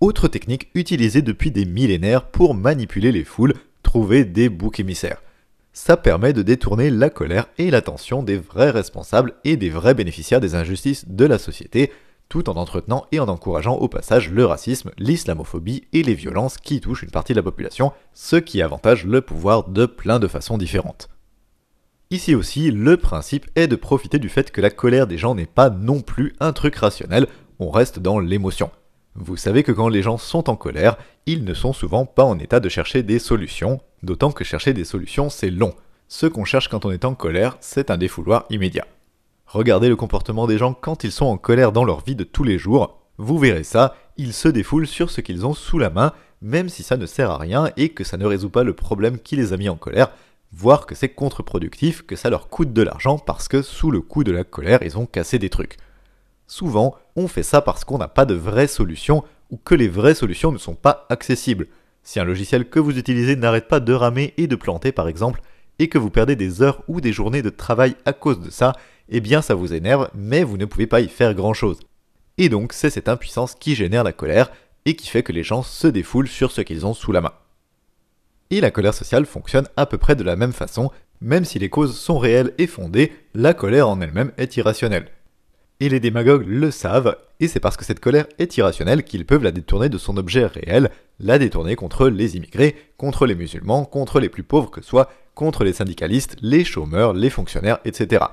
Autre technique utilisée depuis des millénaires pour manipuler les foules, trouver des boucs émissaires. Ça permet de détourner la colère et l'attention des vrais responsables et des vrais bénéficiaires des injustices de la société, tout en entretenant et en encourageant au passage le racisme, l'islamophobie et les violences qui touchent une partie de la population, ce qui avantage le pouvoir de plein de façons différentes. Ici aussi, le principe est de profiter du fait que la colère des gens n'est pas non plus un truc rationnel, on reste dans l'émotion. Vous savez que quand les gens sont en colère, ils ne sont souvent pas en état de chercher des solutions, d'autant que chercher des solutions c'est long. Ce qu'on cherche quand on est en colère, c'est un défouloir immédiat. Regardez le comportement des gens quand ils sont en colère dans leur vie de tous les jours, vous verrez ça, ils se défoulent sur ce qu'ils ont sous la main, même si ça ne sert à rien et que ça ne résout pas le problème qui les a mis en colère, voire que c'est contre-productif, que ça leur coûte de l'argent parce que sous le coup de la colère, ils ont cassé des trucs. Souvent, on fait ça parce qu'on n'a pas de vraies solutions ou que les vraies solutions ne sont pas accessibles. Si un logiciel que vous utilisez n'arrête pas de ramer et de planter par exemple, et que vous perdez des heures ou des journées de travail à cause de ça, eh bien ça vous énerve, mais vous ne pouvez pas y faire grand chose. Et donc c'est cette impuissance qui génère la colère et qui fait que les gens se défoulent sur ce qu'ils ont sous la main. Et la colère sociale fonctionne à peu près de la même façon, même si les causes sont réelles et fondées, la colère en elle-même est irrationnelle. Et les démagogues le savent, et c'est parce que cette colère est irrationnelle qu'ils peuvent la détourner de son objet réel, la détourner contre les immigrés, contre les musulmans, contre les plus pauvres que soient, contre les syndicalistes, les chômeurs, les fonctionnaires, etc.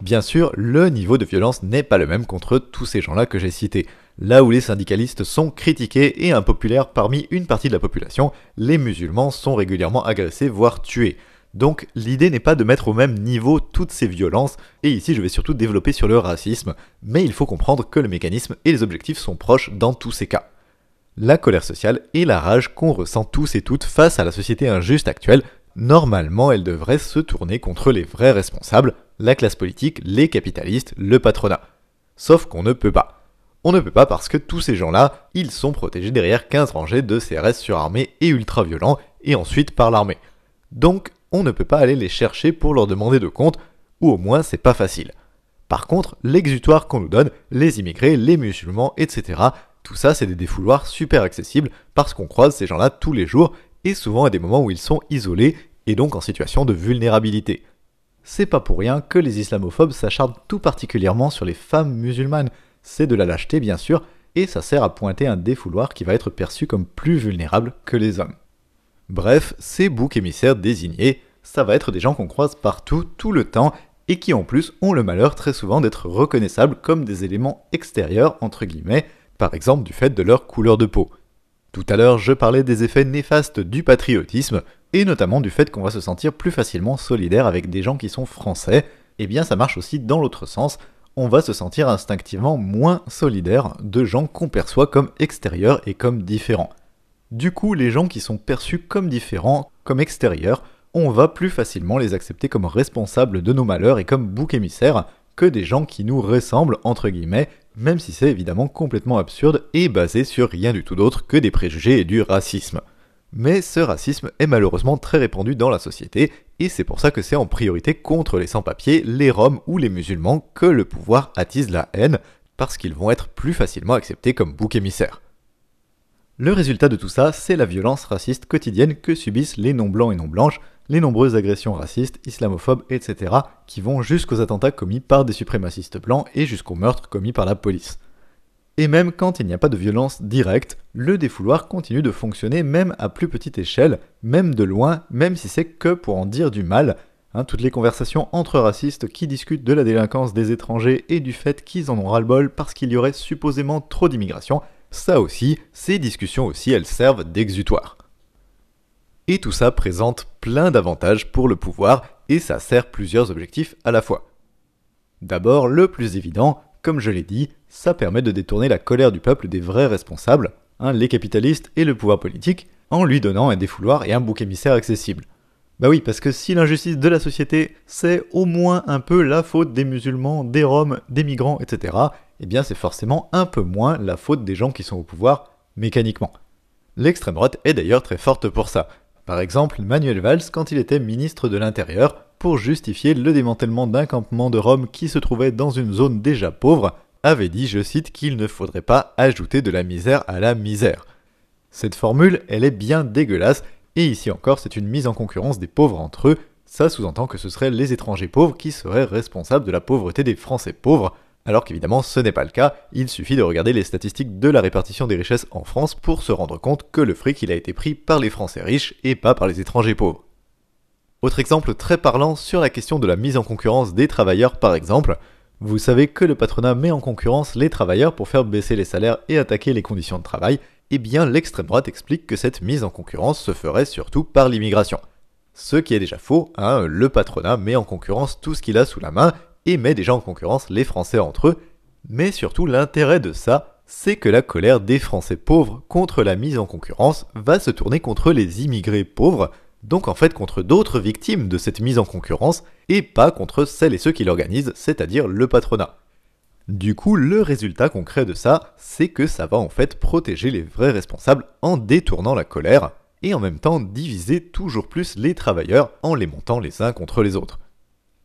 Bien sûr, le niveau de violence n'est pas le même contre tous ces gens-là que j'ai cités. Là où les syndicalistes sont critiqués et impopulaires parmi une partie de la population, les musulmans sont régulièrement agressés, voire tués. Donc l'idée n'est pas de mettre au même niveau toutes ces violences, et ici je vais surtout développer sur le racisme, mais il faut comprendre que le mécanisme et les objectifs sont proches dans tous ces cas. La colère sociale et la rage qu'on ressent tous et toutes face à la société injuste actuelle, normalement elle devrait se tourner contre les vrais responsables, la classe politique, les capitalistes, le patronat. Sauf qu'on ne peut pas. On ne peut pas parce que tous ces gens-là, ils sont protégés derrière 15 rangées de CRS surarmés et ultra-violents, et ensuite par l'armée. Donc, on ne peut pas aller les chercher pour leur demander de compte, ou au moins c'est pas facile. Par contre, l'exutoire qu'on nous donne, les immigrés, les musulmans, etc., tout ça c'est des défouloirs super accessibles parce qu'on croise ces gens-là tous les jours et souvent à des moments où ils sont isolés et donc en situation de vulnérabilité. C'est pas pour rien que les islamophobes s'acharnent tout particulièrement sur les femmes musulmanes. C'est de la lâcheté bien sûr, et ça sert à pointer un défouloir qui va être perçu comme plus vulnérable que les hommes. Bref, ces boucs émissaires désignés, ça va être des gens qu'on croise partout, tout le temps, et qui en plus ont le malheur très souvent d'être reconnaissables comme des éléments extérieurs, entre guillemets, par exemple du fait de leur couleur de peau. Tout à l'heure, je parlais des effets néfastes du patriotisme, et notamment du fait qu'on va se sentir plus facilement solidaire avec des gens qui sont français, et eh bien ça marche aussi dans l'autre sens, on va se sentir instinctivement moins solidaire de gens qu'on perçoit comme extérieurs et comme différents. Du coup, les gens qui sont perçus comme différents, comme extérieurs, on va plus facilement les accepter comme responsables de nos malheurs et comme boucs émissaires que des gens qui nous ressemblent, entre guillemets, même si c'est évidemment complètement absurde et basé sur rien du tout d'autre que des préjugés et du racisme. Mais ce racisme est malheureusement très répandu dans la société, et c'est pour ça que c'est en priorité contre les sans-papiers, les Roms ou les musulmans que le pouvoir attise la haine, parce qu'ils vont être plus facilement acceptés comme boucs émissaires. Le résultat de tout ça, c'est la violence raciste quotidienne que subissent les non-blancs et non-blanches, les nombreuses agressions racistes, islamophobes, etc., qui vont jusqu'aux attentats commis par des suprémacistes blancs et jusqu'aux meurtres commis par la police. Et même quand il n'y a pas de violence directe, le défouloir continue de fonctionner même à plus petite échelle, même de loin, même si c'est que pour en dire du mal. Hein, toutes les conversations entre racistes qui discutent de la délinquance des étrangers et du fait qu'ils en ont ras-le-bol parce qu'il y aurait supposément trop d'immigration, ça aussi, ces discussions aussi, elles servent d'exutoire. Et tout ça présente plein d'avantages pour le pouvoir et ça sert plusieurs objectifs à la fois. D'abord, le plus évident, comme je l'ai dit, ça permet de détourner la colère du peuple des vrais responsables, hein, les capitalistes et le pouvoir politique, en lui donnant un défouloir et un bouc émissaire accessible. Bah oui, parce que si l'injustice de la société, c'est au moins un peu la faute des musulmans, des roms, des migrants, etc., eh bien c'est forcément un peu moins la faute des gens qui sont au pouvoir, mécaniquement. L'extrême droite est d'ailleurs très forte pour ça. Par exemple, Manuel Valls, quand il était ministre de l'Intérieur, pour justifier le démantèlement d'un campement de Roms qui se trouvait dans une zone déjà pauvre, avait dit, je cite, qu'il ne faudrait pas ajouter de la misère à la misère. Cette formule, elle est bien dégueulasse, et ici encore, c'est une mise en concurrence des pauvres entre eux. Ça sous-entend que ce seraient les étrangers pauvres qui seraient responsables de la pauvreté des Français pauvres, alors qu'évidemment ce n'est pas le cas, il suffit de regarder les statistiques de la répartition des richesses en France pour se rendre compte que le fric il a été pris par les Français riches et pas par les étrangers pauvres. Autre exemple très parlant sur la question de la mise en concurrence des travailleurs par exemple, vous savez que le patronat met en concurrence les travailleurs pour faire baisser les salaires et attaquer les conditions de travail, eh bien l'extrême droite explique que cette mise en concurrence se ferait surtout par l'immigration. Ce qui est déjà faux, hein, le patronat met en concurrence tout ce qu'il a sous la main et met déjà en concurrence les Français entre eux, mais surtout l'intérêt de ça, c'est que la colère des Français pauvres contre la mise en concurrence va se tourner contre les immigrés pauvres, donc en fait contre d'autres victimes de cette mise en concurrence, et pas contre celles et ceux qui l'organisent, c'est-à-dire le patronat. Du coup, le résultat concret de ça, c'est que ça va en fait protéger les vrais responsables en détournant la colère, et en même temps diviser toujours plus les travailleurs en les montant les uns contre les autres.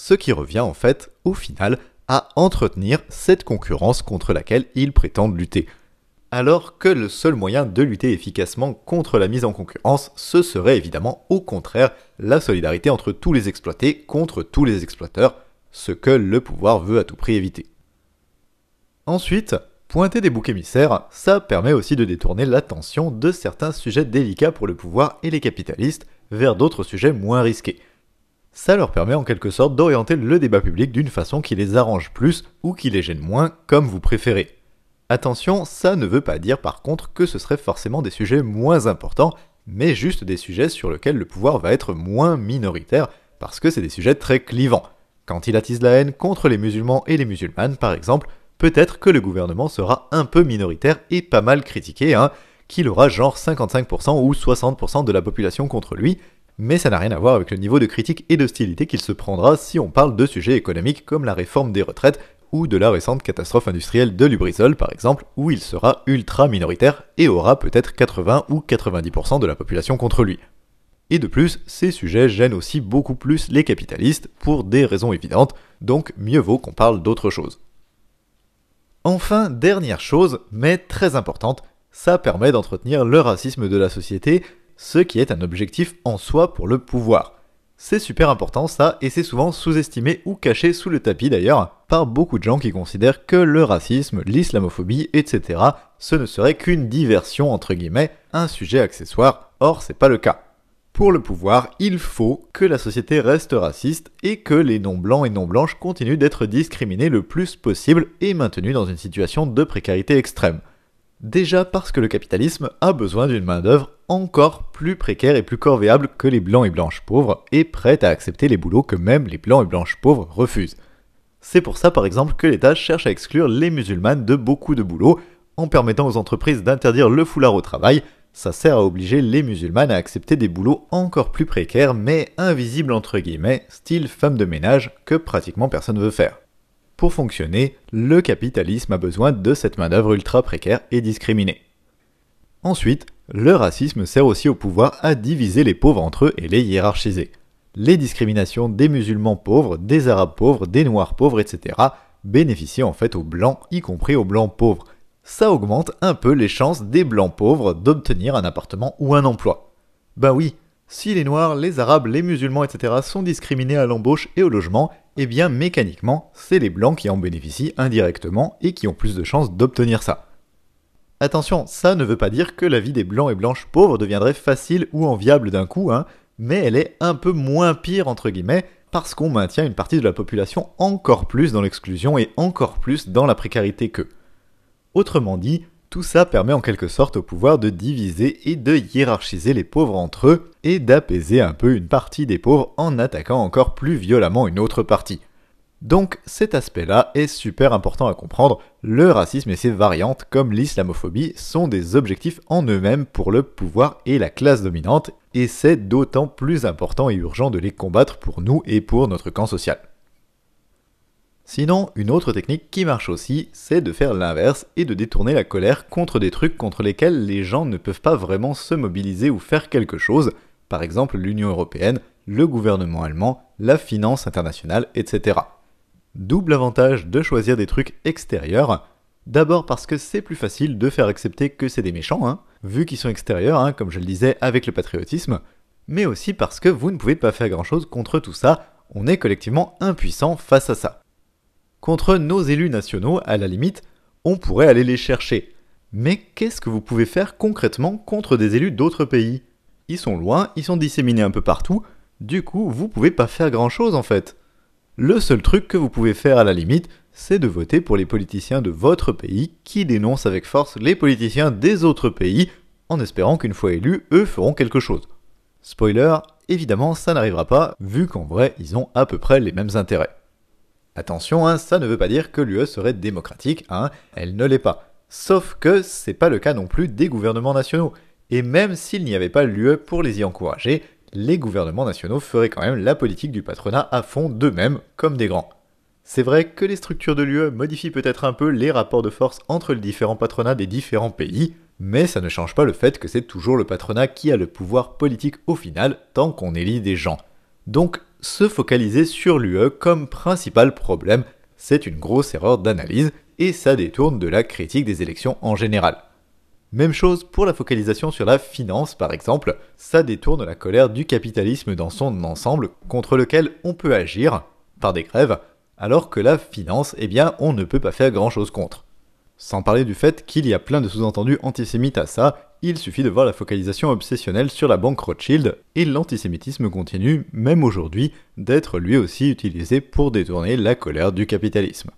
Ce qui revient en fait, au final, à entretenir cette concurrence contre laquelle ils prétendent lutter. Alors que le seul moyen de lutter efficacement contre la mise en concurrence, ce serait évidemment au contraire la solidarité entre tous les exploités contre tous les exploiteurs, ce que le pouvoir veut à tout prix éviter. Ensuite, pointer des boucs émissaires, ça permet aussi de détourner l'attention de certains sujets délicats pour le pouvoir et les capitalistes vers d'autres sujets moins risqués. Ça leur permet en quelque sorte d'orienter le débat public d'une façon qui les arrange plus ou qui les gêne moins, comme vous préférez. Attention, ça ne veut pas dire par contre que ce serait forcément des sujets moins importants, mais juste des sujets sur lesquels le pouvoir va être moins minoritaire, parce que c'est des sujets très clivants. Quand il attise la haine contre les musulmans et les musulmanes, par exemple, peut-être que le gouvernement sera un peu minoritaire et pas mal critiqué, hein, qu'il aura genre 55% ou 60% de la population contre lui, mais ça n'a rien à voir avec le niveau de critique et d'hostilité qu'il se prendra si on parle de sujets économiques comme la réforme des retraites ou de la récente catastrophe industrielle de Lubrizol par exemple, où il sera ultra minoritaire et aura peut-être 80 ou 90% de la population contre lui. Et de plus, ces sujets gênent aussi beaucoup plus les capitalistes pour des raisons évidentes, donc mieux vaut qu'on parle d'autre chose. Enfin, dernière chose, mais très importante, ça permet d'entretenir le racisme de la société, ce qui est un objectif en soi pour le pouvoir. C'est super important ça, et c'est souvent sous-estimé ou caché sous le tapis d'ailleurs, par beaucoup de gens qui considèrent que le racisme, l'islamophobie, etc., ce ne serait qu'une diversion entre guillemets, un sujet accessoire, or c'est pas le cas. Pour le pouvoir, il faut que la société reste raciste et que les non-blancs et non-blanches continuent d'être discriminés le plus possible et maintenus dans une situation de précarité extrême. Déjà parce que le capitalisme a besoin d'une main-d'œuvre encore plus précaire et plus corvéable que les blancs et blanches pauvres et prête à accepter les boulots que même les blancs et blanches pauvres refusent. C'est pour ça par exemple que l'État cherche à exclure les musulmanes de beaucoup de boulots en permettant aux entreprises d'interdire le foulard au travail ça sert à obliger les musulmanes à accepter des boulots encore plus précaires mais invisibles entre guillemets, style femme de ménage, que pratiquement personne ne veut faire. Pour fonctionner, le capitalisme a besoin de cette main-d'œuvre ultra précaire et discriminée. Ensuite, le racisme sert aussi au pouvoir à diviser les pauvres entre eux et les hiérarchiser. Les discriminations des musulmans pauvres, des arabes pauvres, des noirs pauvres, etc. bénéficient en fait aux blancs, y compris aux blancs pauvres, ça augmente un peu les chances des blancs pauvres d'obtenir un appartement ou un emploi. Ben oui, si les noirs, les arabes, les musulmans, etc. sont discriminés à l'embauche et au logement, eh bien mécaniquement, c'est les blancs qui en bénéficient indirectement et qui ont plus de chances d'obtenir ça. Attention, ça ne veut pas dire que la vie des blancs et blanches pauvres deviendrait facile ou enviable d'un coup, hein, mais elle est un peu moins pire entre guillemets, parce qu'on maintient une partie de la population encore plus dans l'exclusion et encore plus dans la précarité qu'eux. Autrement dit, tout ça permet en quelque sorte au pouvoir de diviser et de hiérarchiser les pauvres entre eux et d'apaiser un peu une partie des pauvres en attaquant encore plus violemment une autre partie. Donc cet aspect-là est super important à comprendre, le racisme et ses variantes comme l'islamophobie sont des objectifs en eux-mêmes pour le pouvoir et la classe dominante, et c'est d'autant plus important et urgent de les combattre pour nous et pour notre camp social. Sinon, une autre technique qui marche aussi, c'est de faire l'inverse et de détourner la colère contre des trucs contre lesquels les gens ne peuvent pas vraiment se mobiliser ou faire quelque chose, par exemple l'Union européenne, le gouvernement allemand, la finance internationale, etc. double avantage de choisir des trucs extérieurs. D'abord parce que c'est plus facile de faire accepter que c'est des méchants, hein, vu qu'ils sont extérieurs, hein, comme je le disais avec le patriotisme, mais aussi parce que vous ne pouvez pas faire grand-chose contre tout ça, on est collectivement impuissant face à ça. Contre nos élus nationaux, à la limite, on pourrait aller les chercher. Mais qu'est-ce que vous pouvez faire concrètement contre des élus d'autres pays? Ils sont loin, ils sont disséminés un peu partout, du coup vous pouvez pas faire grand-chose en fait. Le seul truc que vous pouvez faire à la limite, c'est de voter pour les politiciens de votre pays qui dénoncent avec force les politiciens des autres pays, en espérant qu'une fois élus, eux feront quelque chose. Spoiler, évidemment ça n'arrivera pas, vu qu'en vrai ils ont à peu près les mêmes intérêts. Attention, hein, ça ne veut pas dire que l'UE serait démocratique, hein, elle ne l'est pas. Sauf que c'est pas le cas non plus des gouvernements nationaux. Et même s'il n'y avait pas l'UE pour les y encourager, les gouvernements nationaux feraient quand même la politique du patronat à fond d'eux-mêmes, comme des grands. C'est vrai que les structures de l'UE modifient peut-être un peu les rapports de force entre les différents patronats des différents pays, mais ça ne change pas le fait que c'est toujours le patronat qui a le pouvoir politique au final tant qu'on élit des gens. Donc, se focaliser sur l'UE comme principal problème, c'est une grosse erreur d'analyse et ça détourne de la critique des élections en général. Même chose pour la focalisation sur la finance, par exemple, ça détourne la colère du capitalisme dans son ensemble contre lequel on peut agir par des grèves, alors que la finance, eh bien, on ne peut pas faire grand-chose contre. Sans parler du fait qu'il y a plein de sous-entendus antisémites à ça, il suffit de voir la focalisation obsessionnelle sur la banque Rothschild, et l'antisémitisme continue, même aujourd'hui, d'être lui aussi utilisé pour détourner la colère du capitalisme.